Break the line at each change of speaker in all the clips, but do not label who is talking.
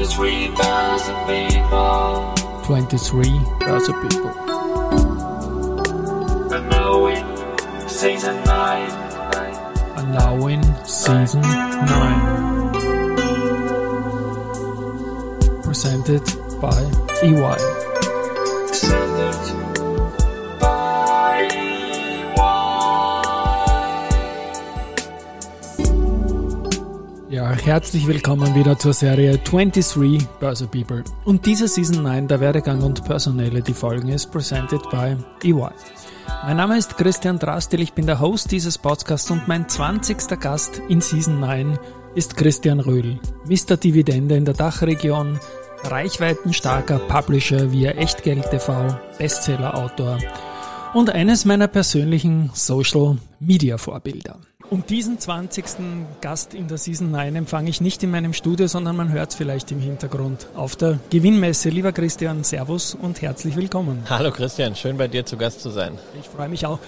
23,000 people.
23,000 people.
Unknowing season 9.
And now in season 9. Presented by
EY.
Ja, herzlich willkommen wieder zur Serie 23 Börse People. Und diese Season 9 der Werdegang und Personality Folgen ist presented by EY. Mein Name ist Christian Drastil, ich bin der Host dieses Podcasts und mein 20. Gast in Season 9 ist Christian Röhl, Mr. Dividende in der Dachregion, reichweitenstarker Publisher via Echtgeld TV, Bestseller-Autor und eines meiner persönlichen Social Media Vorbilder. Und diesen 20. Gast in der Season 9 empfange ich nicht in meinem Studio, sondern man hört es vielleicht im Hintergrund auf der Gewinnmesse. Lieber Christian, Servus und herzlich willkommen.
Hallo Christian, schön bei dir zu Gast zu sein.
Ich freue mich auch.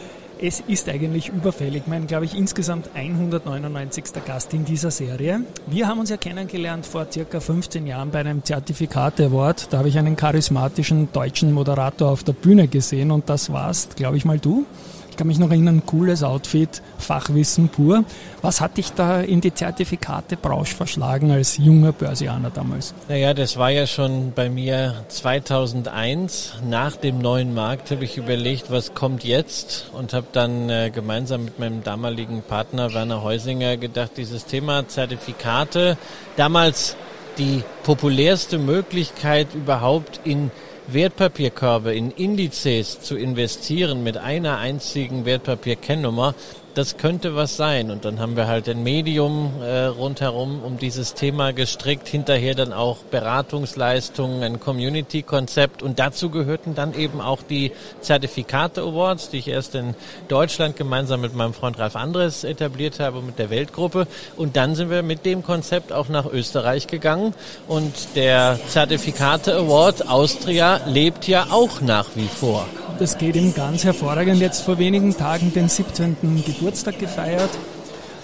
Es ist eigentlich überfällig. Mein, glaube ich, insgesamt 199. Gast in dieser Serie. Wir haben uns ja kennengelernt vor circa 15 Jahren bei einem Zertifikate-Award. Da habe ich einen charismatischen deutschen Moderator auf der Bühne gesehen und das warst, glaube ich mal, du. Ich kann mich noch erinnern, cooles Outfit, Fachwissen pur. Was hat dich da in die Zertifikate-Branche verschlagen als junger Börsianer damals?
Naja, das war ja schon bei mir 2001. Nach dem neuen Markt habe ich überlegt, was kommt jetzt und habe dann äh, gemeinsam mit meinem damaligen Partner Werner Heusinger gedacht, dieses Thema Zertifikate, damals die populärste Möglichkeit überhaupt in Wertpapierkörbe in Indizes zu investieren mit einer einzigen Wertpapierkennnummer, das könnte was sein. Und dann haben wir halt ein Medium äh, rundherum um dieses Thema gestrickt, hinterher dann auch Beratungsleistungen, ein Community-Konzept und dazu gehörten dann eben auch die Zertifikate Awards, die ich erst in Deutschland gemeinsam mit meinem Freund Ralf Andres etabliert habe, mit der Weltgruppe. Und dann sind wir mit dem Konzept auch nach Österreich gegangen und der Zertifikate Award Austria lebt ja auch nach wie vor.
Das geht ihm ganz hervorragend. Jetzt vor wenigen Tagen den 17. Geburtstag gefeiert.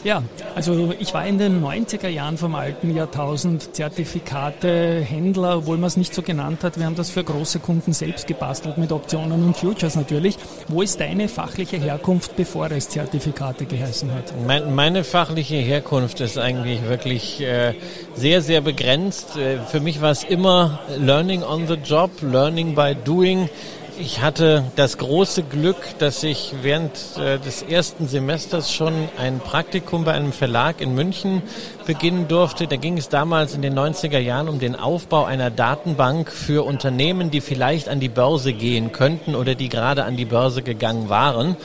Ja, also ich war in den 90er Jahren vom alten Jahrtausend Zertifikate Händler, obwohl man es nicht so genannt hat. Wir haben das für große Kunden selbst gebastelt mit Optionen und Futures natürlich. Wo ist deine fachliche Herkunft, bevor es Zertifikate geheißen hat?
Mein, meine fachliche Herkunft ist eigentlich wirklich äh, sehr, sehr begrenzt. Äh, für mich war es immer Learning on the Job, Learning by Doing. Ich hatte das große Glück, dass ich während äh, des ersten Semesters schon ein Praktikum bei einem Verlag in München beginnen durfte. Da ging es damals in den 90er Jahren um den Aufbau einer Datenbank für Unternehmen, die vielleicht an die Börse gehen könnten oder die gerade an die Börse gegangen waren.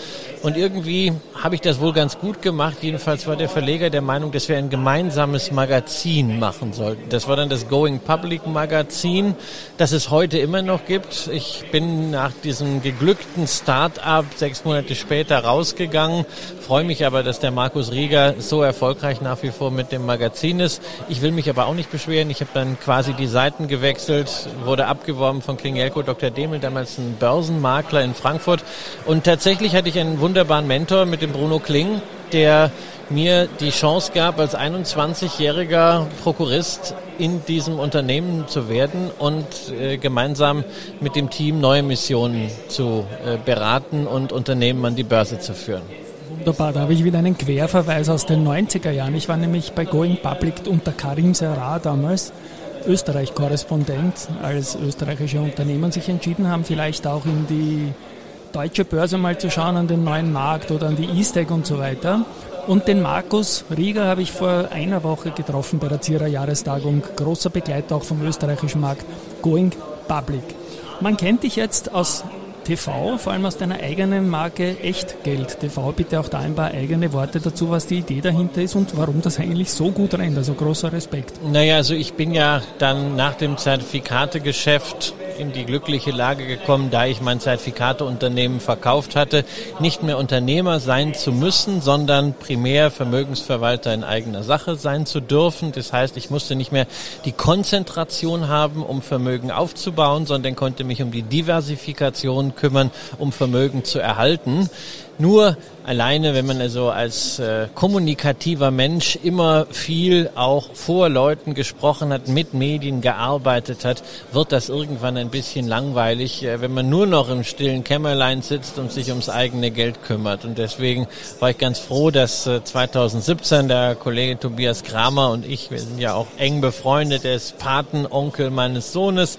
Und irgendwie habe ich das wohl ganz gut gemacht. Jedenfalls war der Verleger der Meinung, dass wir ein gemeinsames Magazin machen sollten. Das war dann das Going Public Magazin, das es heute immer noch gibt. Ich bin nach diesem geglückten Start-up sechs Monate später rausgegangen, freue mich aber, dass der Markus Rieger so erfolgreich nach wie vor mit dem Magazin ist. Ich will mich aber auch nicht beschweren. Ich habe dann quasi die Seiten gewechselt, wurde abgeworben von Klingelko Dr. Demel, damals ein Börsenmakler in Frankfurt. Und tatsächlich hatte ich einen wunderbaren Mentor mit dem Bruno Kling, der mir die Chance gab, als 21-jähriger Prokurist in diesem Unternehmen zu werden und äh, gemeinsam mit dem Team neue Missionen zu äh, beraten und Unternehmen an die Börse zu führen.
Wunderbar, da habe ich wieder einen Querverweis aus den 90er Jahren. Ich war nämlich bei Going Public unter Karim Serra damals. Österreich-Korrespondent, als österreichische Unternehmen sich entschieden haben, vielleicht auch in die deutsche Börse mal zu schauen, an den neuen Markt oder an die E-Stack und so weiter. Und den Markus Rieger habe ich vor einer Woche getroffen bei der Zierer Jahrestagung. Großer Begleiter auch vom österreichischen Markt, Going Public. Man kennt dich jetzt aus TV, vor allem aus deiner eigenen Marke Echtgeld TV. Bitte auch da ein paar eigene Worte dazu, was die Idee dahinter ist und warum das eigentlich so gut rennt. Also großer Respekt.
Naja, also ich bin ja dann nach dem Zertifikategeschäft in die glückliche Lage gekommen, da ich mein Zertifikateunternehmen verkauft hatte, nicht mehr Unternehmer sein zu müssen, sondern primär Vermögensverwalter in eigener Sache sein zu dürfen. Das heißt, ich musste nicht mehr die Konzentration haben, um Vermögen aufzubauen, sondern konnte mich um die Diversifikation kümmern, um Vermögen zu erhalten. Nur alleine, wenn man also als äh, kommunikativer Mensch immer viel auch vor Leuten gesprochen hat, mit Medien gearbeitet hat, wird das irgendwann ein bisschen langweilig, äh, wenn man nur noch im stillen Kämmerlein sitzt und sich ums eigene Geld kümmert. Und deswegen war ich ganz froh, dass äh, 2017 der Kollege Tobias Kramer und ich, wir sind ja auch eng befreundet, er ist Patenonkel meines Sohnes,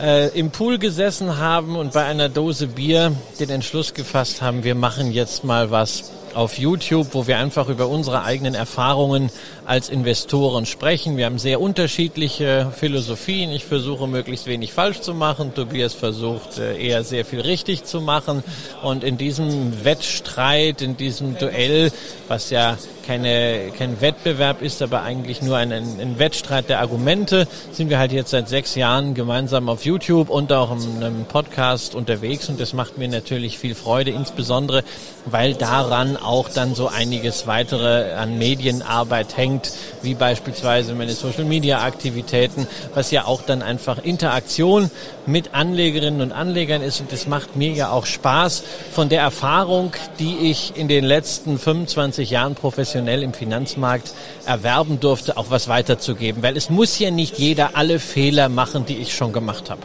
äh, im Pool gesessen haben und bei einer Dose Bier den Entschluss gefasst haben, wir machen jetzt mal was auf YouTube, wo wir einfach über unsere eigenen Erfahrungen als Investoren sprechen. Wir haben sehr unterschiedliche Philosophien. Ich versuche möglichst wenig falsch zu machen. Tobias versucht äh, eher sehr viel richtig zu machen. Und in diesem Wettstreit, in diesem Duell, was ja keine, kein Wettbewerb ist, aber eigentlich nur ein, ein, Wettstreit der Argumente, sind wir halt jetzt seit sechs Jahren gemeinsam auf YouTube und auch in einem Podcast unterwegs und das macht mir natürlich viel Freude, insbesondere weil daran auch dann so einiges weitere an Medienarbeit hängt, wie beispielsweise meine Social Media Aktivitäten, was ja auch dann einfach Interaktion mit Anlegerinnen und Anlegern ist und das macht mir ja auch Spaß. Von der Erfahrung, die ich in den letzten 25 Jahren professionell professionell im Finanzmarkt erwerben durfte, auch was weiterzugeben. Weil es muss ja nicht jeder alle Fehler machen, die ich schon gemacht habe.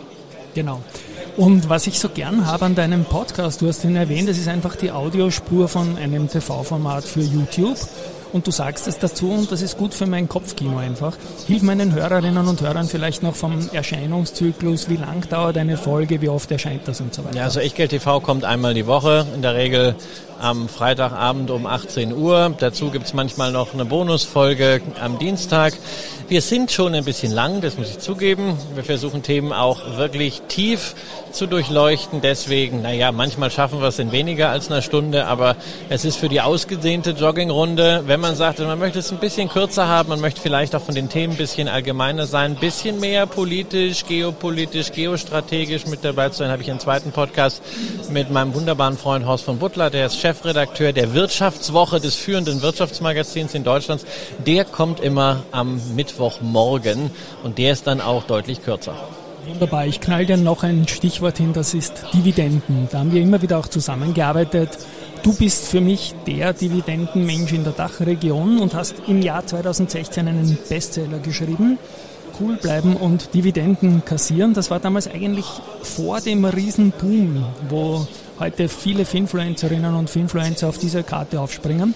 Genau. Und was ich so gern habe an deinem Podcast, du hast ihn erwähnt, das ist einfach die Audiospur von einem TV-Format für YouTube und du sagst es dazu und das ist gut für mein Kopfkino einfach. Hilf meinen Hörerinnen und Hörern vielleicht noch vom Erscheinungszyklus, wie lang dauert eine Folge, wie oft erscheint das und so weiter.
Ja, also Echtgeld TV kommt einmal die Woche, in der Regel am Freitagabend um 18 Uhr. Dazu gibt's manchmal noch eine Bonusfolge am Dienstag. Wir sind schon ein bisschen lang, das muss ich zugeben. Wir versuchen Themen auch wirklich tief zu durchleuchten. Deswegen, naja, manchmal schaffen wir es in weniger als einer Stunde, aber es ist für die ausgedehnte Joggingrunde, wenn man sagt, man möchte es ein bisschen kürzer haben, man möchte vielleicht auch von den Themen ein bisschen allgemeiner sein, ein bisschen mehr politisch, geopolitisch, geostrategisch mit dabei zu sein, habe ich einen zweiten Podcast mit meinem wunderbaren Freund Horst von Butler, der ist Chefredakteur der Wirtschaftswoche des führenden Wirtschaftsmagazins in Deutschland. Der kommt immer am Mittwochmorgen und der ist dann auch deutlich kürzer.
Wunderbar. Ich knall dir noch ein Stichwort hin, das ist Dividenden. Da haben wir immer wieder auch zusammengearbeitet. Du bist für mich der Dividendenmensch in der Dachregion und hast im Jahr 2016 einen Bestseller geschrieben. Cool bleiben und Dividenden kassieren. Das war damals eigentlich vor dem Riesenboom, wo heute viele Finfluencerinnen und Finfluencer auf diese Karte aufspringen.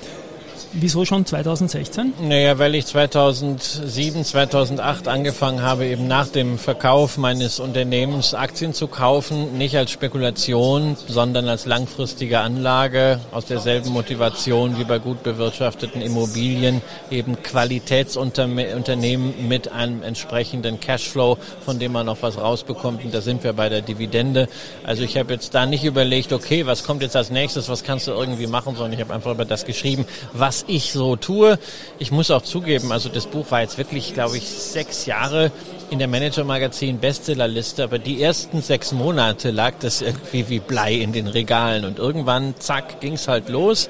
Wieso schon 2016?
Naja, weil ich 2007, 2008 angefangen habe, eben nach dem Verkauf meines Unternehmens Aktien zu kaufen, nicht als Spekulation, sondern als langfristige Anlage, aus derselben Motivation wie bei gut bewirtschafteten Immobilien, eben Qualitätsunternehmen mit einem entsprechenden Cashflow, von dem man noch was rausbekommt. Und da sind wir bei der Dividende. Also ich habe jetzt da nicht überlegt, okay, was kommt jetzt als nächstes, was kannst du irgendwie machen, sondern ich habe einfach über das geschrieben, was was ich so tue. Ich muss auch zugeben, also das Buch war jetzt wirklich, glaube ich, sechs Jahre in der Manager Magazin Bestsellerliste, aber die ersten sechs Monate lag das irgendwie wie Blei in den Regalen und irgendwann, zack, ging's halt los.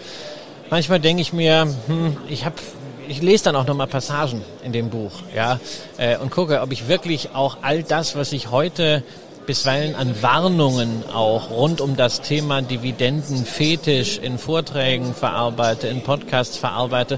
Manchmal denke ich mir, hm, ich habe ich lese dann auch nochmal Passagen in dem Buch, ja, äh, und gucke, ob ich wirklich auch all das, was ich heute bisweilen an Warnungen auch rund um das Thema Dividenden fetisch in Vorträgen verarbeite, in Podcasts verarbeite,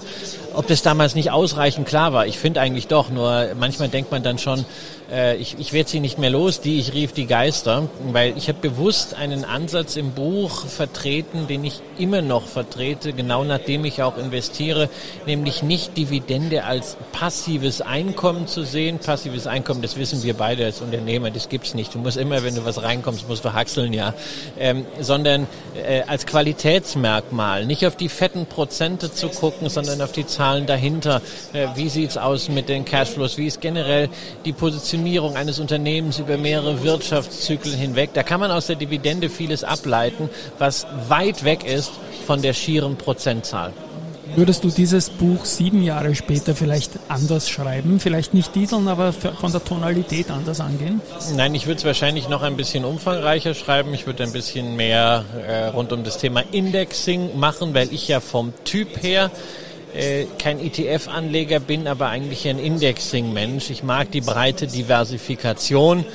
ob das damals nicht ausreichend klar war. Ich finde eigentlich doch, nur manchmal denkt man dann schon, äh, ich, ich werde sie nicht mehr los, die ich rief die Geister, weil ich habe bewusst einen Ansatz im Buch vertreten, den ich immer noch vertrete, genau nachdem ich auch investiere, nämlich nicht Dividende als passives Einkommen zu sehen. Passives Einkommen, das wissen wir beide als Unternehmer, das gibt's nicht. Du musst immer, wenn du was reinkommst, musst du haxeln, ja, ähm, sondern äh, als Qualitätsmerkmal, nicht auf die fetten Prozente zu gucken, sondern auf die Zahlen dahinter. Äh, wie sieht's aus mit den Cashflows? Wie ist generell die Position Optimierung eines Unternehmens über mehrere Wirtschaftszyklen hinweg. Da kann man aus der Dividende vieles ableiten, was weit weg ist von der schieren Prozentzahl.
Würdest du dieses Buch sieben Jahre später vielleicht anders schreiben? Vielleicht nicht titeln, aber von der Tonalität anders angehen?
Nein, ich würde es wahrscheinlich noch ein bisschen umfangreicher schreiben. Ich würde ein bisschen mehr äh, rund um das Thema Indexing machen, weil ich ja vom Typ her äh, kein ETF-Anleger bin, aber eigentlich ein Indexing-Mensch. Ich mag die breite Diversifikation.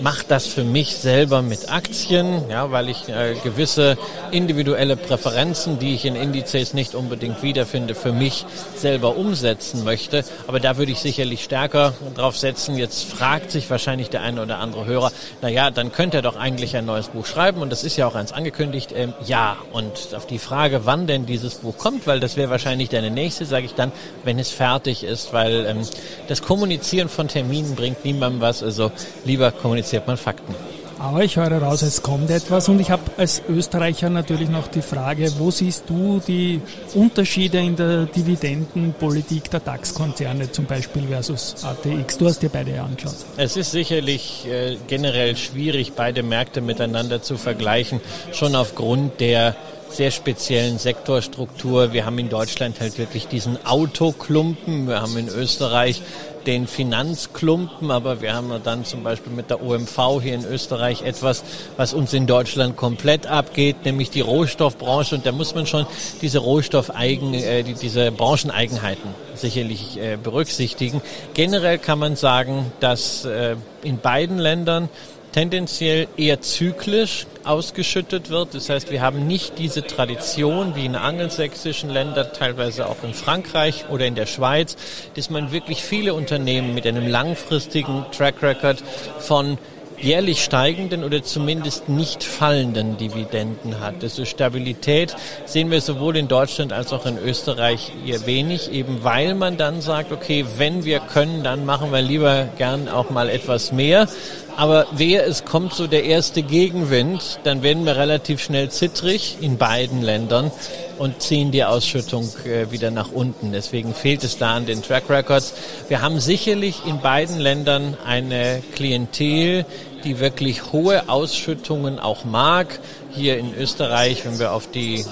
Mache das für mich selber mit Aktien, ja, weil ich äh, gewisse individuelle Präferenzen, die ich in Indizes nicht unbedingt wiederfinde, für mich selber umsetzen möchte. Aber da würde ich sicherlich stärker drauf setzen. Jetzt fragt sich wahrscheinlich der eine oder andere Hörer, na dann könnte er doch eigentlich ein neues Buch schreiben und das ist ja auch eins angekündigt. Ähm, ja, und auf die Frage, wann denn dieses Buch kommt, weil das wäre wahrscheinlich deine nächste, sage ich dann, wenn es fertig ist, weil ähm, das Kommunizieren von Terminen bringt niemandem was. Also lieber kommuniziert man Fakten.
Aber ich höre raus, es kommt etwas und ich habe als Österreicher natürlich noch die Frage, wo siehst du die Unterschiede in der Dividendenpolitik der DAX-Konzerne zum Beispiel versus ATX? Du hast dir beide angeschaut.
Es ist sicherlich äh, generell schwierig, beide Märkte miteinander zu vergleichen, schon aufgrund der sehr speziellen Sektorstruktur. Wir haben in Deutschland halt wirklich diesen Autoklumpen. Wir haben in Österreich den Finanzklumpen, aber wir haben dann zum Beispiel mit der OMV hier in Österreich etwas, was uns in Deutschland komplett abgeht, nämlich die Rohstoffbranche. Und da muss man schon diese Rohstoffeigen, äh, die, diese Brancheneigenheiten sicherlich äh, berücksichtigen. Generell kann man sagen, dass äh, in beiden Ländern tendenziell eher zyklisch ausgeschüttet wird. Das heißt, wir haben nicht diese Tradition wie in angelsächsischen Ländern, teilweise auch in Frankreich oder in der Schweiz, dass man wirklich viele Unternehmen mit einem langfristigen Track Record von jährlich steigenden oder zumindest nicht fallenden Dividenden hat. Also Stabilität sehen wir sowohl in Deutschland als auch in Österreich eher wenig, eben weil man dann sagt, okay, wenn wir können, dann machen wir lieber gern auch mal etwas mehr. Aber wer es kommt so der erste Gegenwind, dann werden wir relativ schnell zittrig in beiden Ländern und ziehen die Ausschüttung äh, wieder nach unten. Deswegen fehlt es da an den Track Records. Wir haben sicherlich in beiden Ländern eine Klientel, die wirklich hohe Ausschüttungen auch mag. Hier in Österreich, wenn wir auf die äh,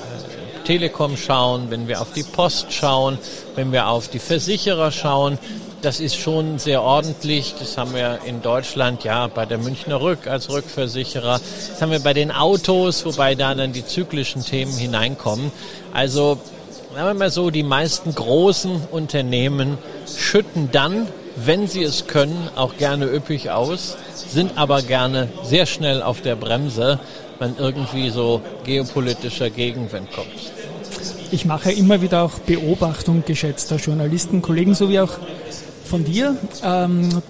Telekom schauen, wenn wir auf die Post schauen, wenn wir auf die Versicherer schauen, das ist schon sehr ordentlich. Das haben wir in Deutschland ja bei der Münchner Rück als Rückversicherer. Das haben wir bei den Autos, wobei da dann die zyklischen Themen hineinkommen. Also sagen wir mal so, die meisten großen Unternehmen schütten dann, wenn sie es können, auch gerne üppig aus, sind aber gerne sehr schnell auf der Bremse, wenn irgendwie so geopolitischer Gegenwind kommt.
Ich mache immer wieder auch Beobachtung geschätzter Journalisten, Kollegen sowie auch von dir. Ähm,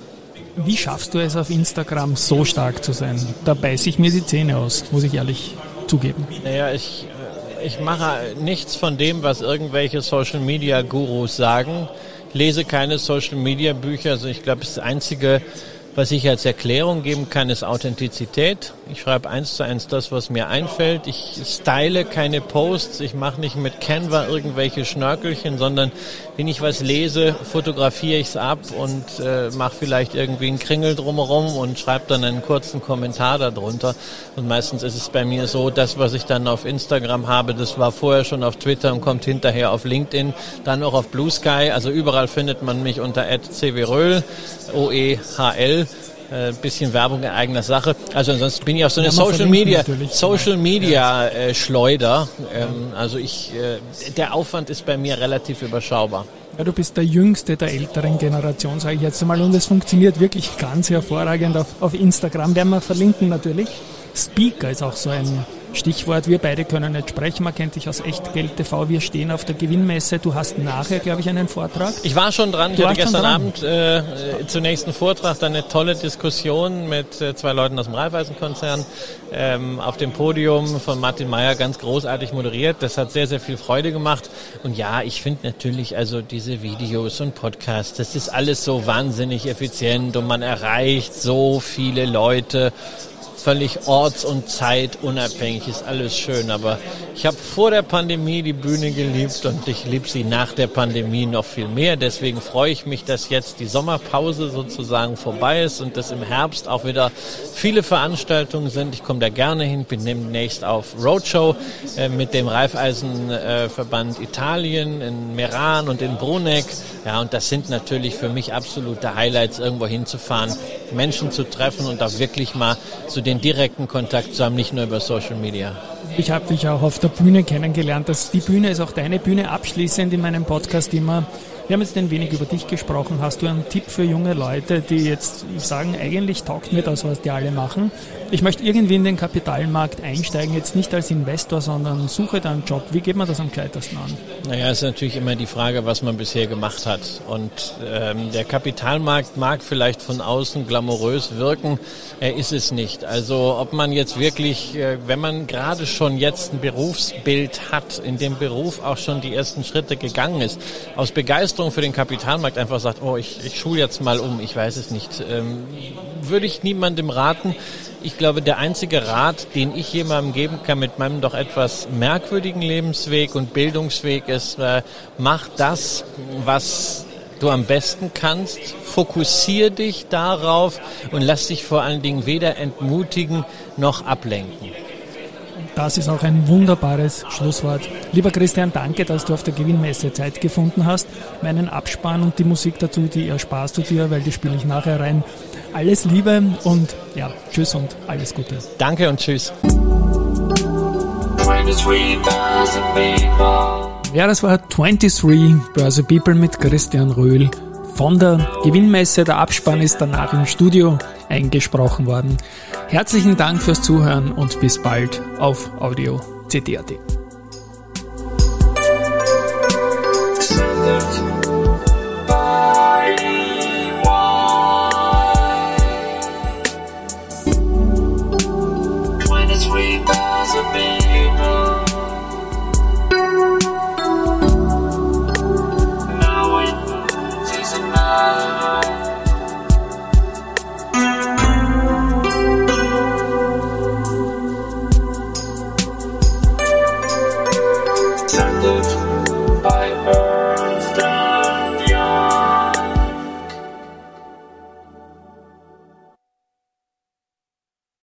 wie schaffst du es auf Instagram so stark zu sein? Da beiße ich mir die Zähne aus, muss ich ehrlich zugeben.
Naja, ich, äh, ich mache nichts von dem, was irgendwelche Social Media Gurus sagen. Lese keine Social Media Bücher. Also ich glaube, das einzige, was ich als Erklärung geben kann, ist Authentizität. Ich schreibe eins zu eins das, was mir einfällt. Ich style keine Posts. Ich mache nicht mit Canva irgendwelche Schnörkelchen, sondern wenn ich was lese, fotografiere ich es ab und äh, mache vielleicht irgendwie einen Kringel drumherum und schreibe dann einen kurzen Kommentar darunter. Und meistens ist es bei mir so, das, was ich dann auf Instagram habe, das war vorher schon auf Twitter und kommt hinterher auf LinkedIn, dann auch auf Blue Sky. Also überall findet man mich unter @cwröhl, O-E-H-L äh, bisschen Werbung in eigener Sache. Also ansonsten bin ich auch so eine ja, Social Media, Social Media äh, Schleuder. Ähm, also ich, äh, der Aufwand ist bei mir relativ überschaubar.
Ja, du bist der Jüngste der älteren Generation, sage ich jetzt einmal, und es funktioniert wirklich ganz hervorragend auf, auf Instagram. Werden wir verlinken natürlich. Speaker ist auch so ein Stichwort, wir beide können nicht sprechen, man kennt dich aus Echtgeld TV, wir stehen auf der Gewinnmesse, du hast nachher, glaube ich, einen Vortrag.
Ich war schon dran, du ich hatte gestern Abend äh, zunächst einen Vortrag, dann eine tolle Diskussion mit äh, zwei Leuten aus dem Raiffeisenkonzern ähm, auf dem Podium von Martin Meyer ganz großartig moderiert. Das hat sehr, sehr viel Freude gemacht. Und ja, ich finde natürlich also diese Videos und Podcasts, das ist alles so wahnsinnig effizient und man erreicht so viele Leute völlig orts- und zeitunabhängig, ist alles schön. Aber ich habe vor der Pandemie die Bühne geliebt und ich liebe sie nach der Pandemie noch viel mehr. Deswegen freue ich mich, dass jetzt die Sommerpause sozusagen vorbei ist und dass im Herbst auch wieder viele Veranstaltungen sind. Ich komme da gerne hin, bin demnächst auf Roadshow äh, mit dem Raiffeisenverband äh, Italien in Meran und in Bruneck. Ja, und das sind natürlich für mich absolute Highlights, irgendwo hinzufahren, Menschen zu treffen und auch wirklich mal zu den direkten Kontakt zu haben, nicht nur über Social Media.
Ich habe dich auch auf der Bühne kennengelernt. Das, die Bühne ist auch deine Bühne. Abschließend in meinem Podcast immer Wir haben jetzt ein wenig über dich gesprochen. Hast du einen Tipp für junge Leute, die jetzt sagen, eigentlich taugt mir das, was die alle machen? Ich möchte irgendwie in den Kapitalmarkt einsteigen, jetzt nicht als Investor, sondern suche da einen Job. Wie geht man das am gescheitesten an?
Naja, ist natürlich immer die Frage, was man bisher gemacht hat. Und ähm, der Kapitalmarkt mag vielleicht von außen glamourös wirken, er ist es nicht. Also ob man jetzt wirklich, äh, wenn man gerade schon jetzt ein Berufsbild hat, in dem Beruf auch schon die ersten Schritte gegangen ist, aus Begeisterung für den Kapitalmarkt einfach sagt, oh, ich, ich schule jetzt mal um, ich weiß es nicht, ähm, würde ich niemandem raten. Ich glaube, der einzige Rat, den ich jemandem geben kann mit meinem doch etwas merkwürdigen Lebensweg und Bildungsweg ist, äh, mach das, was du am besten kannst, fokussier dich darauf und lass dich vor allen Dingen weder entmutigen noch ablenken.
Das ist auch ein wunderbares Schlusswort. Lieber Christian, danke, dass du auf der Gewinnmesse Zeit gefunden hast. Meinen Abspann und die Musik dazu, die ersparst du dir, weil die spiele ich nachher rein. Alles Liebe und ja, tschüss und alles Gute.
Danke und tschüss.
Ja, das war 23 Börse People mit Christian Röhl von der Gewinnmesse. Der Abspann ist danach im Studio eingesprochen worden. Herzlichen Dank fürs Zuhören und bis bald auf Audio CD.at. When it's sweet as a.